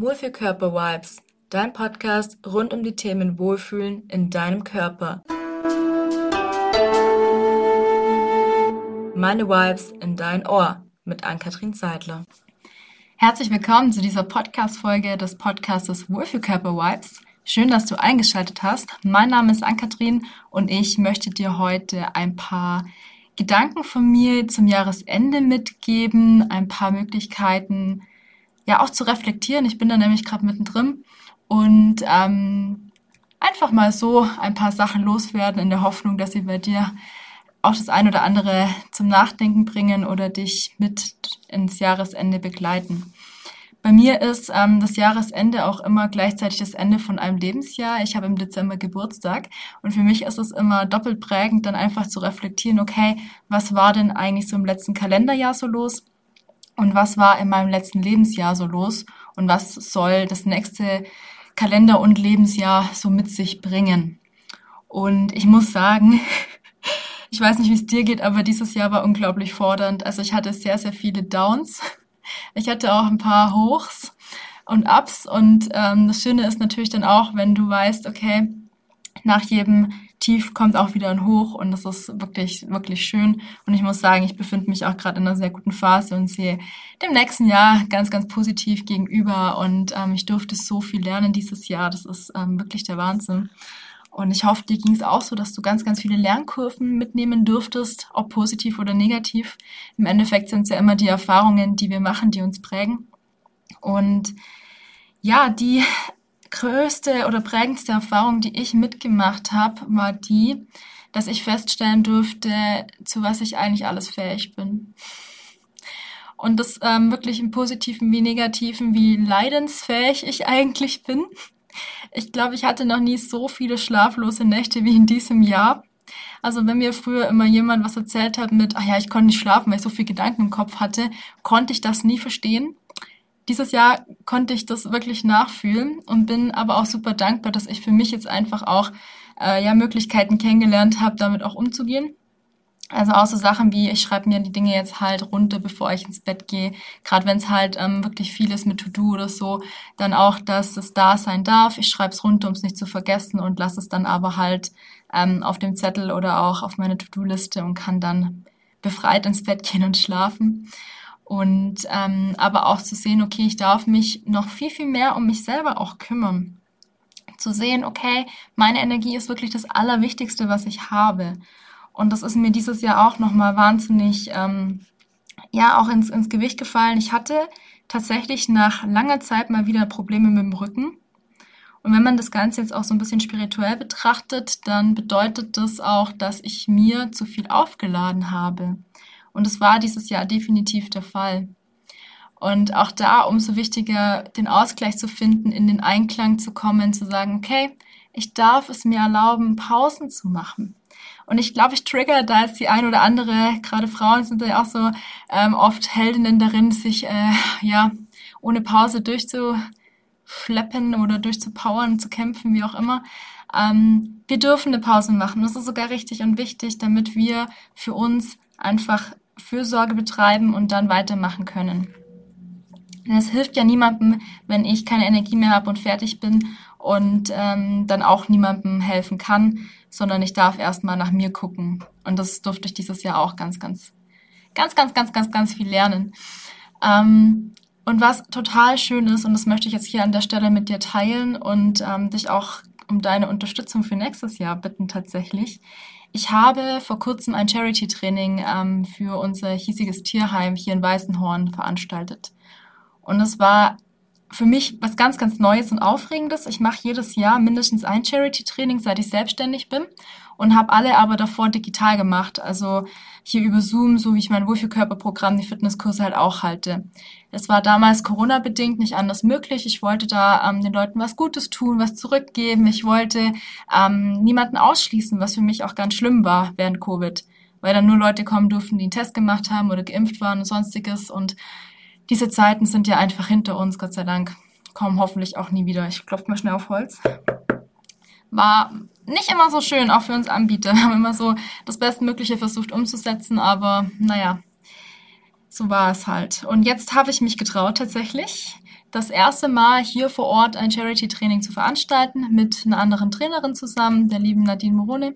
Wohlfühlkörper-Vibes, dein Podcast rund um die Themen Wohlfühlen in deinem Körper. Meine Vibes in dein Ohr mit Ann-Kathrin Zeitler. Herzlich willkommen zu dieser Podcast-Folge des Podcastes Wohlfühlkörper-Vibes. Schön, dass du eingeschaltet hast. Mein Name ist Ann-Kathrin und ich möchte dir heute ein paar Gedanken von mir zum Jahresende mitgeben, ein paar Möglichkeiten, ja auch zu reflektieren. Ich bin da nämlich gerade mittendrin und ähm, einfach mal so ein paar Sachen loswerden in der Hoffnung, dass sie bei dir auch das ein oder andere zum Nachdenken bringen oder dich mit ins Jahresende begleiten. Bei mir ist ähm, das Jahresende auch immer gleichzeitig das Ende von einem Lebensjahr. Ich habe im Dezember Geburtstag und für mich ist es immer doppelt prägend, dann einfach zu reflektieren, okay, was war denn eigentlich so im letzten Kalenderjahr so los? Und was war in meinem letzten Lebensjahr so los und was soll das nächste Kalender- und Lebensjahr so mit sich bringen. Und ich muss sagen, ich weiß nicht, wie es dir geht, aber dieses Jahr war unglaublich fordernd. Also ich hatte sehr, sehr viele Downs. Ich hatte auch ein paar Hochs und Ups. Und ähm, das Schöne ist natürlich dann auch, wenn du weißt, okay, nach jedem Tief kommt auch wieder ein Hoch und das ist wirklich, wirklich schön. Und ich muss sagen, ich befinde mich auch gerade in einer sehr guten Phase und sehe dem nächsten Jahr ganz, ganz positiv gegenüber. Und ähm, ich durfte so viel lernen dieses Jahr. Das ist ähm, wirklich der Wahnsinn. Und ich hoffe, dir ging es auch so, dass du ganz, ganz viele Lernkurven mitnehmen dürftest, ob positiv oder negativ. Im Endeffekt sind es ja immer die Erfahrungen, die wir machen, die uns prägen. Und ja, die größte oder prägendste Erfahrung, die ich mitgemacht habe, war die, dass ich feststellen durfte, zu was ich eigentlich alles fähig bin. Und das ähm, wirklich im positiven wie negativen, wie leidensfähig ich eigentlich bin. Ich glaube, ich hatte noch nie so viele schlaflose Nächte wie in diesem Jahr. Also wenn mir früher immer jemand was erzählt hat mit, ach ja, ich konnte nicht schlafen, weil ich so viel Gedanken im Kopf hatte, konnte ich das nie verstehen dieses Jahr konnte ich das wirklich nachfühlen und bin aber auch super dankbar, dass ich für mich jetzt einfach auch äh, ja Möglichkeiten kennengelernt habe, damit auch umzugehen. Also auch so Sachen wie, ich schreibe mir die Dinge jetzt halt runter, bevor ich ins Bett gehe. Gerade wenn es halt ähm, wirklich viel ist mit To-Do oder so, dann auch, dass es da sein darf. Ich schreibe es runter, um es nicht zu vergessen und lasse es dann aber halt ähm, auf dem Zettel oder auch auf meine To-Do-Liste und kann dann befreit ins Bett gehen und schlafen. Und ähm, aber auch zu sehen, okay, ich darf mich noch viel, viel mehr um mich selber auch kümmern. Zu sehen, okay, meine Energie ist wirklich das Allerwichtigste, was ich habe. Und das ist mir dieses Jahr auch nochmal wahnsinnig, ähm, ja, auch ins, ins Gewicht gefallen. Ich hatte tatsächlich nach langer Zeit mal wieder Probleme mit dem Rücken. Und wenn man das Ganze jetzt auch so ein bisschen spirituell betrachtet, dann bedeutet das auch, dass ich mir zu viel aufgeladen habe. Und es war dieses Jahr definitiv der Fall. Und auch da umso wichtiger, den Ausgleich zu finden, in den Einklang zu kommen, zu sagen, okay, ich darf es mir erlauben, Pausen zu machen. Und ich glaube, ich trigger da ist die ein oder andere, gerade Frauen sind ja auch so ähm, oft Heldinnen darin, sich äh, ja ohne Pause durchzuschleppen oder durchzupowern, zu kämpfen, wie auch immer. Ähm, wir dürfen eine Pause machen. Das ist sogar richtig und wichtig, damit wir für uns einfach Fürsorge betreiben und dann weitermachen können. es hilft ja niemandem, wenn ich keine Energie mehr habe und fertig bin und ähm, dann auch niemandem helfen kann, sondern ich darf erstmal nach mir gucken. Und das durfte ich dieses Jahr auch ganz, ganz, ganz, ganz, ganz, ganz, ganz viel lernen. Ähm, und was total schön ist, und das möchte ich jetzt hier an der Stelle mit dir teilen und ähm, dich auch um deine Unterstützung für nächstes Jahr bitten tatsächlich, ich habe vor kurzem ein Charity-Training ähm, für unser hiesiges Tierheim hier in Weißenhorn veranstaltet. Und es war für mich was ganz, ganz Neues und Aufregendes. Ich mache jedes Jahr mindestens ein Charity-Training, seit ich selbstständig bin und habe alle aber davor digital gemacht. Also hier über Zoom, so wie ich mein Wohlfühlkörperprogramm, die Fitnesskurse halt auch halte. Es war damals Corona-bedingt nicht anders möglich. Ich wollte da ähm, den Leuten was Gutes tun, was zurückgeben. Ich wollte ähm, niemanden ausschließen, was für mich auch ganz schlimm war während Covid, weil dann nur Leute kommen durften, die einen Test gemacht haben oder geimpft waren und sonstiges. Und diese Zeiten sind ja einfach hinter uns, Gott sei Dank. Kommen hoffentlich auch nie wieder. Ich klopfe mal schnell auf Holz. War nicht immer so schön, auch für uns Anbieter. Wir haben immer so das Bestmögliche versucht umzusetzen, aber naja, so war es halt. Und jetzt habe ich mich getraut tatsächlich, das erste Mal hier vor Ort ein Charity-Training zu veranstalten mit einer anderen Trainerin zusammen, der lieben Nadine Morone.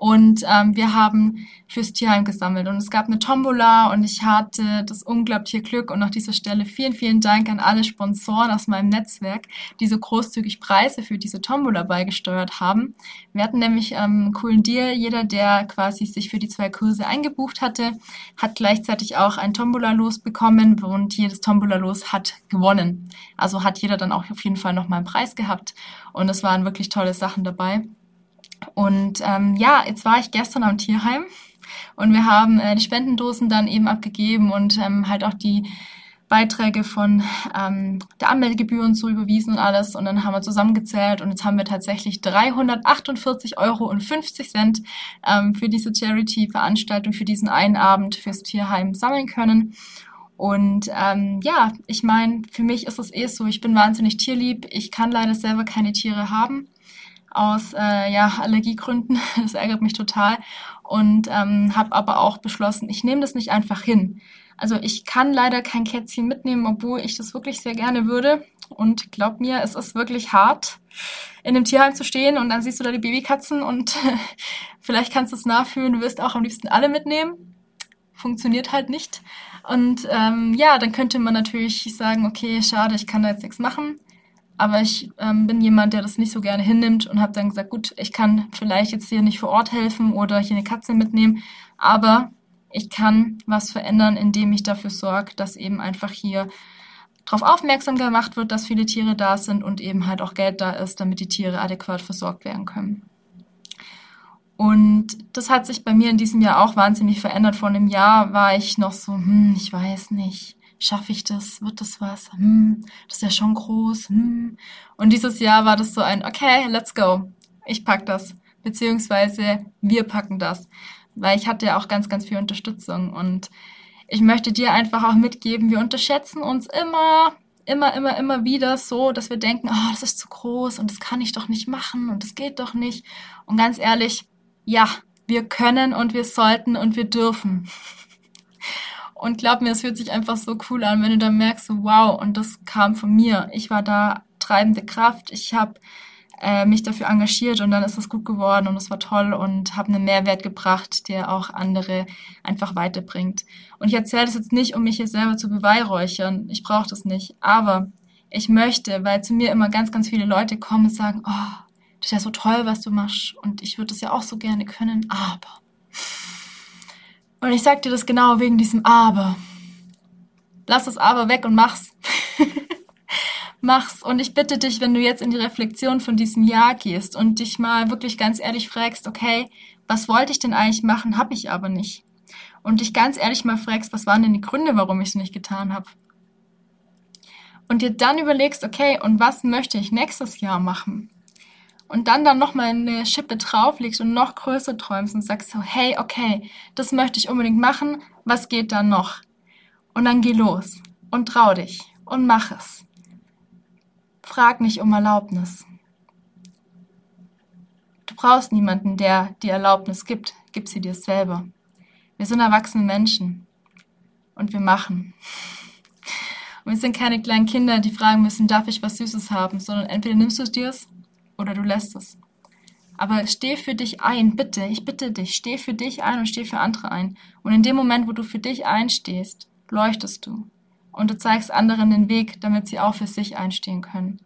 Und ähm, wir haben fürs Tierheim gesammelt und es gab eine Tombola und ich hatte das unglaubliche Glück und an dieser Stelle vielen, vielen Dank an alle Sponsoren aus meinem Netzwerk, die so großzügig Preise für diese Tombola beigesteuert haben. Wir hatten nämlich ähm, einen coolen Deal. Jeder, der quasi sich für die zwei Kurse eingebucht hatte, hat gleichzeitig auch ein Tombola-Los bekommen und jedes Tombola-Los hat gewonnen. Also hat jeder dann auch auf jeden Fall nochmal einen Preis gehabt. Und es waren wirklich tolle Sachen dabei. Und ähm, ja, jetzt war ich gestern am Tierheim und wir haben äh, die Spendendosen dann eben abgegeben und ähm, halt auch die Beiträge von ähm, der Anmeldegebühren so überwiesen und alles. Und dann haben wir zusammengezählt und jetzt haben wir tatsächlich 348,50 Euro und 50 Cent ähm, für diese Charity-Veranstaltung, für diesen einen Abend fürs Tierheim sammeln können. Und ähm, ja, ich meine, für mich ist es eh so, ich bin wahnsinnig tierlieb. Ich kann leider selber keine Tiere haben aus äh, ja, Allergiegründen. Das ärgert mich total. Und ähm, habe aber auch beschlossen, ich nehme das nicht einfach hin. Also ich kann leider kein Kätzchen mitnehmen, obwohl ich das wirklich sehr gerne würde. Und glaub mir, es ist wirklich hart, in dem Tierheim zu stehen und dann siehst du da die Babykatzen und vielleicht kannst du es nachfühlen, du wirst auch am liebsten alle mitnehmen. Funktioniert halt nicht. Und ähm, ja, dann könnte man natürlich sagen, okay, schade, ich kann da jetzt nichts machen. Aber ich ähm, bin jemand, der das nicht so gerne hinnimmt und habe dann gesagt, gut, ich kann vielleicht jetzt hier nicht vor Ort helfen oder hier eine Katze mitnehmen, aber ich kann was verändern, indem ich dafür sorge, dass eben einfach hier darauf aufmerksam gemacht wird, dass viele Tiere da sind und eben halt auch Geld da ist, damit die Tiere adäquat versorgt werden können. Und das hat sich bei mir in diesem Jahr auch wahnsinnig verändert. Vor einem Jahr war ich noch so, hm, ich weiß nicht, schaffe ich das? Wird das was? Hm, das ist ja schon groß. Hm. Und dieses Jahr war das so ein, okay, let's go. Ich pack das. Beziehungsweise wir packen das. Weil ich hatte ja auch ganz, ganz viel Unterstützung. Und ich möchte dir einfach auch mitgeben, wir unterschätzen uns immer, immer, immer, immer wieder so, dass wir denken, oh, das ist zu groß und das kann ich doch nicht machen und das geht doch nicht. Und ganz ehrlich, ja, wir können und wir sollten und wir dürfen. Und glaub mir, es fühlt sich einfach so cool an, wenn du dann merkst, so, wow, und das kam von mir. Ich war da treibende Kraft. Ich habe äh, mich dafür engagiert und dann ist es gut geworden und es war toll und habe einen Mehrwert gebracht, der auch andere einfach weiterbringt. Und ich erzähle das jetzt nicht, um mich hier selber zu beweihräuchern. Ich brauche das nicht. Aber ich möchte, weil zu mir immer ganz, ganz viele Leute kommen und sagen, oh, das ist ja so toll, was du machst und ich würde das ja auch so gerne können, aber und ich sag dir das genau wegen diesem Aber. Lass das Aber weg und mach's. mach's. Und ich bitte dich, wenn du jetzt in die Reflexion von diesem Jahr gehst und dich mal wirklich ganz ehrlich fragst, okay, was wollte ich denn eigentlich machen, habe ich aber nicht. Und dich ganz ehrlich mal fragst, was waren denn die Gründe, warum ich es nicht getan habe. Und dir dann überlegst, okay, und was möchte ich nächstes Jahr machen? Und dann dann nochmal eine Schippe drauflegst und noch größer träumst und sagst so, hey, okay, das möchte ich unbedingt machen, was geht da noch? Und dann geh los und trau dich und mach es. Frag nicht um Erlaubnis. Du brauchst niemanden, der dir Erlaubnis gibt. Gib sie dir selber. Wir sind erwachsene Menschen und wir machen. Und wir sind keine kleinen Kinder, die fragen müssen, darf ich was Süßes haben, sondern entweder nimmst du es dir oder du lässt es. Aber steh für dich ein, bitte, ich bitte dich, steh für dich ein und steh für andere ein. Und in dem Moment, wo du für dich einstehst, leuchtest du. Und du zeigst anderen den Weg, damit sie auch für sich einstehen können.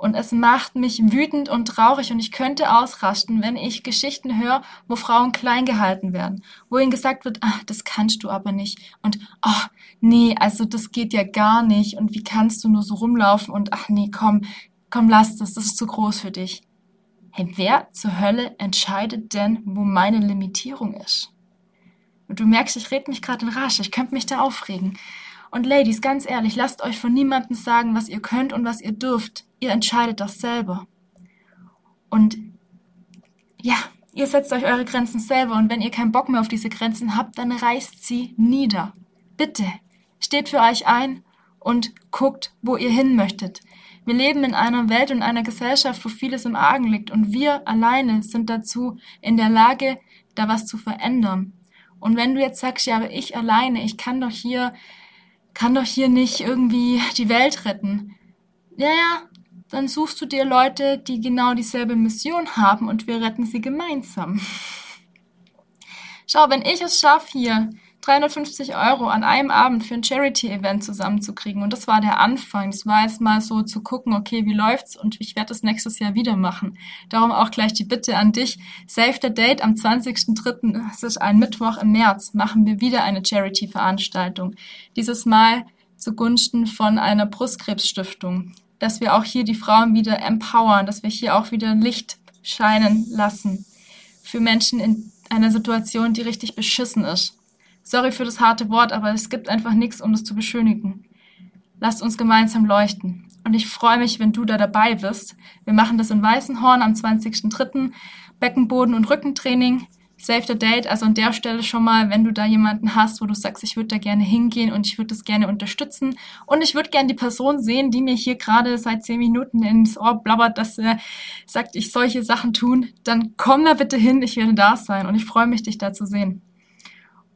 Und es macht mich wütend und traurig und ich könnte ausrasten, wenn ich Geschichten höre, wo Frauen klein gehalten werden, wo ihnen gesagt wird, ah, das kannst du aber nicht und ach, nee, also das geht ja gar nicht und wie kannst du nur so rumlaufen und ach nee, komm, komm, lass das, das ist zu groß für dich. Hey, wer zur Hölle entscheidet denn, wo meine Limitierung ist? Und du merkst, ich rede mich gerade in Rasch, ich könnte mich da aufregen. Und Ladies, ganz ehrlich, lasst euch von niemandem sagen, was ihr könnt und was ihr dürft. Ihr entscheidet das selber. Und ja, ihr setzt euch eure Grenzen selber und wenn ihr keinen Bock mehr auf diese Grenzen habt, dann reißt sie nieder. Bitte, steht für euch ein und guckt, wo ihr hin möchtet. Wir leben in einer Welt und einer Gesellschaft, wo vieles im Argen liegt und wir alleine sind dazu in der Lage, da was zu verändern. Und wenn du jetzt sagst, ja, aber ich alleine, ich kann doch hier kann doch hier nicht irgendwie die Welt retten. Ja, ja, dann suchst du dir Leute, die genau dieselbe Mission haben und wir retten sie gemeinsam. Schau, wenn ich es schaffe, hier 350 Euro an einem Abend für ein Charity-Event zusammenzukriegen. Und das war der Anfang. Das war jetzt mal so zu gucken, okay, wie läuft's? Und ich werde das nächstes Jahr wieder machen. Darum auch gleich die Bitte an dich. Save the Date am 20.03., das ist ein Mittwoch im März, machen wir wieder eine Charity-Veranstaltung. Dieses Mal zugunsten von einer Brustkrebsstiftung. Dass wir auch hier die Frauen wieder empowern, dass wir hier auch wieder Licht scheinen lassen. Für Menschen in einer Situation, die richtig beschissen ist. Sorry für das harte Wort, aber es gibt einfach nichts, um das zu beschönigen. Lasst uns gemeinsam leuchten. Und ich freue mich, wenn du da dabei bist. Wir machen das in Weißenhorn am 20.03. Beckenboden- und Rückentraining. Save the Date. Also an der Stelle schon mal, wenn du da jemanden hast, wo du sagst, ich würde da gerne hingehen und ich würde das gerne unterstützen. Und ich würde gerne die Person sehen, die mir hier gerade seit zehn Minuten ins Ohr blabbert, dass er sagt, ich solche Sachen tun. Dann komm da bitte hin, ich werde da sein und ich freue mich, dich da zu sehen.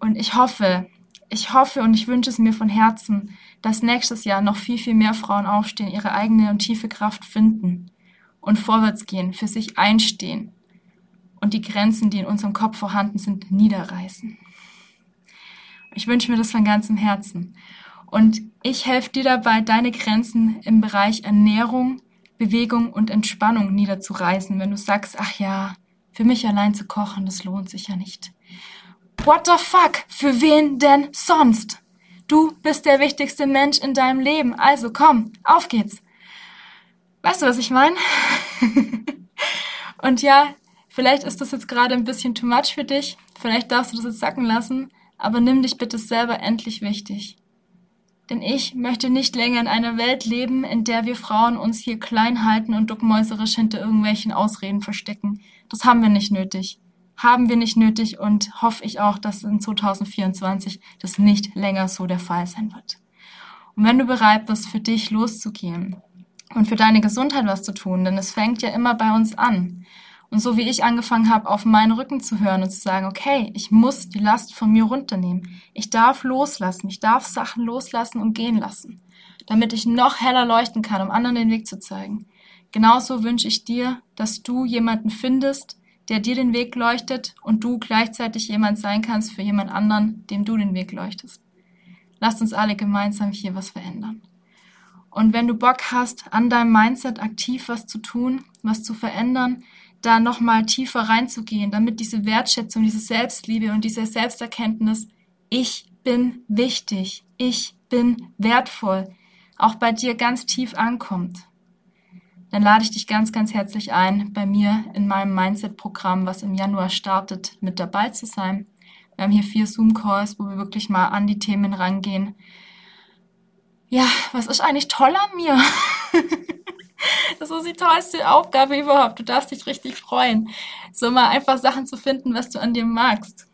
Und ich hoffe, ich hoffe und ich wünsche es mir von Herzen, dass nächstes Jahr noch viel, viel mehr Frauen aufstehen, ihre eigene und tiefe Kraft finden und vorwärts gehen, für sich einstehen und die Grenzen, die in unserem Kopf vorhanden sind, niederreißen. Ich wünsche mir das von ganzem Herzen. Und ich helfe dir dabei, deine Grenzen im Bereich Ernährung, Bewegung und Entspannung niederzureißen, wenn du sagst, ach ja, für mich allein zu kochen, das lohnt sich ja nicht. What the fuck? Für wen denn sonst? Du bist der wichtigste Mensch in deinem Leben. Also komm, auf geht's. Weißt du, was ich meine? Und ja, vielleicht ist das jetzt gerade ein bisschen too much für dich. Vielleicht darfst du das jetzt sacken lassen. Aber nimm dich bitte selber endlich wichtig. Denn ich möchte nicht länger in einer Welt leben, in der wir Frauen uns hier klein halten und duckmäuserisch hinter irgendwelchen Ausreden verstecken. Das haben wir nicht nötig haben wir nicht nötig und hoffe ich auch, dass in 2024 das nicht länger so der Fall sein wird. Und wenn du bereit bist, für dich loszugehen und für deine Gesundheit was zu tun, denn es fängt ja immer bei uns an. Und so wie ich angefangen habe, auf meinen Rücken zu hören und zu sagen, okay, ich muss die Last von mir runternehmen. Ich darf loslassen. Ich darf Sachen loslassen und gehen lassen, damit ich noch heller leuchten kann, um anderen den Weg zu zeigen. Genauso wünsche ich dir, dass du jemanden findest, der dir den Weg leuchtet und du gleichzeitig jemand sein kannst für jemand anderen, dem du den Weg leuchtest. Lasst uns alle gemeinsam hier was verändern. Und wenn du Bock hast, an deinem Mindset aktiv was zu tun, was zu verändern, da nochmal tiefer reinzugehen, damit diese Wertschätzung, diese Selbstliebe und diese Selbsterkenntnis, ich bin wichtig, ich bin wertvoll, auch bei dir ganz tief ankommt dann lade ich dich ganz, ganz herzlich ein, bei mir in meinem Mindset-Programm, was im Januar startet, mit dabei zu sein. Wir haben hier vier Zoom-Calls, wo wir wirklich mal an die Themen rangehen. Ja, was ist eigentlich toll an mir? das ist die tollste Aufgabe überhaupt. Du darfst dich richtig freuen, so mal einfach Sachen zu finden, was du an dir magst.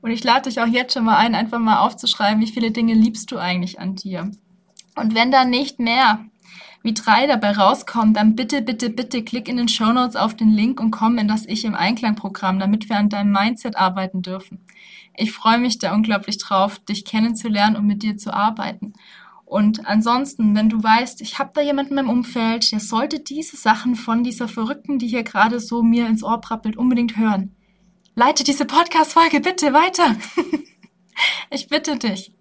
Und ich lade dich auch jetzt schon mal ein, einfach mal aufzuschreiben, wie viele Dinge liebst du eigentlich an dir. Und wenn da nicht mehr wie drei dabei rauskommen, dann bitte, bitte, bitte klick in den Show Notes auf den Link und komm in das Ich im Einklang-Programm, damit wir an deinem Mindset arbeiten dürfen. Ich freue mich da unglaublich drauf, dich kennenzulernen und mit dir zu arbeiten. Und ansonsten, wenn du weißt, ich habe da jemanden im Umfeld, der sollte diese Sachen von dieser Verrückten, die hier gerade so mir ins Ohr prappelt, unbedingt hören. Leite diese Podcast-Folge bitte weiter. ich bitte dich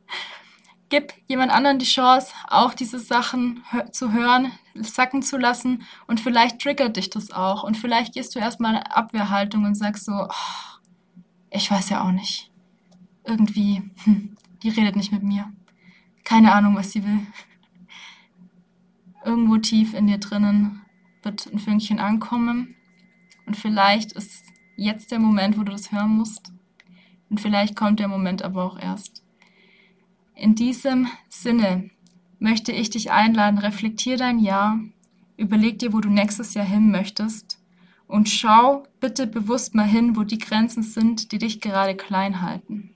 gib jemand anderen die Chance, auch diese Sachen zu hören, sacken zu lassen und vielleicht triggert dich das auch und vielleicht gehst du erstmal in Abwehrhaltung und sagst so, oh, ich weiß ja auch nicht. Irgendwie, hm, die redet nicht mit mir. Keine Ahnung, was sie will. Irgendwo tief in dir drinnen wird ein Fünkchen ankommen und vielleicht ist jetzt der Moment, wo du das hören musst. Und vielleicht kommt der Moment aber auch erst. In diesem Sinne möchte ich dich einladen, reflektier dein Jahr, überleg dir, wo du nächstes Jahr hin möchtest und schau bitte bewusst mal hin, wo die Grenzen sind, die dich gerade klein halten.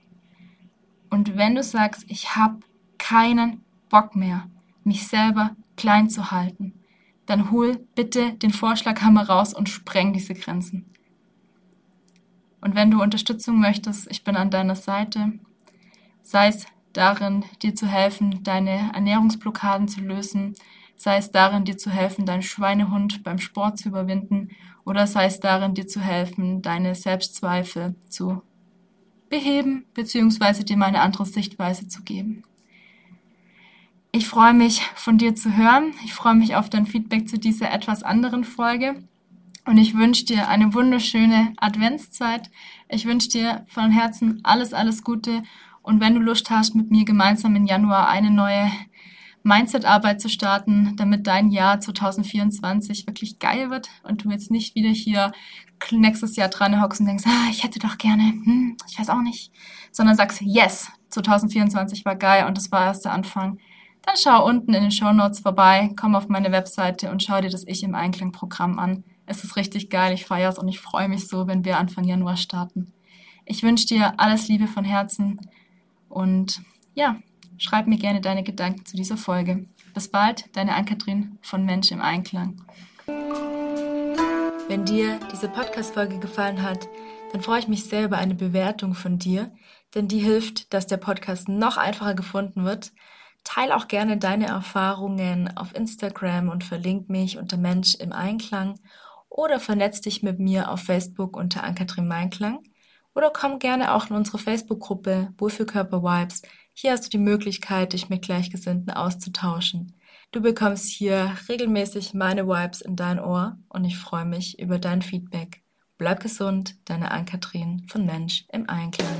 Und wenn du sagst, ich habe keinen Bock mehr, mich selber klein zu halten, dann hol bitte den Vorschlaghammer raus und spreng diese Grenzen. Und wenn du Unterstützung möchtest, ich bin an deiner Seite, sei es darin, dir zu helfen, deine Ernährungsblockaden zu lösen, sei es darin, dir zu helfen, deinen Schweinehund beim Sport zu überwinden oder sei es darin, dir zu helfen, deine Selbstzweifel zu beheben bzw. dir mal eine andere Sichtweise zu geben. Ich freue mich, von dir zu hören. Ich freue mich auf dein Feedback zu dieser etwas anderen Folge. Und ich wünsche dir eine wunderschöne Adventszeit. Ich wünsche dir von Herzen alles, alles Gute. Und wenn du Lust hast, mit mir gemeinsam im Januar eine neue Mindset-Arbeit zu starten, damit dein Jahr 2024 wirklich geil wird und du jetzt nicht wieder hier nächstes Jahr dran hockst und denkst, ah, ich hätte doch gerne, hm, ich weiß auch nicht, sondern sagst, yes, 2024 war geil und das war erst der Anfang. Dann schau unten in den Show Notes vorbei, komm auf meine Webseite und schau dir das Ich im Einklang Programm an. Es ist richtig geil, ich feiere es und ich freue mich so, wenn wir Anfang Januar starten. Ich wünsche dir alles Liebe von Herzen und ja, Schreib mir gerne deine Gedanken zu dieser Folge. Bis bald, deine Ann-Kathrin von Mensch im Einklang. Wenn dir diese Podcast-Folge gefallen hat, dann freue ich mich sehr über eine Bewertung von dir, denn die hilft, dass der Podcast noch einfacher gefunden wird. Teil auch gerne deine Erfahrungen auf Instagram und verlink mich unter Mensch im Einklang oder vernetz dich mit mir auf Facebook unter Ann-Kathrin Meinklang oder komm gerne auch in unsere Facebook-Gruppe Wohlfühlkörper Vibes hier hast du die Möglichkeit, dich mit Gleichgesinnten auszutauschen. Du bekommst hier regelmäßig meine Vibes in dein Ohr und ich freue mich über dein Feedback. Bleib gesund, deine Ann-Kathrin von Mensch im Einklang.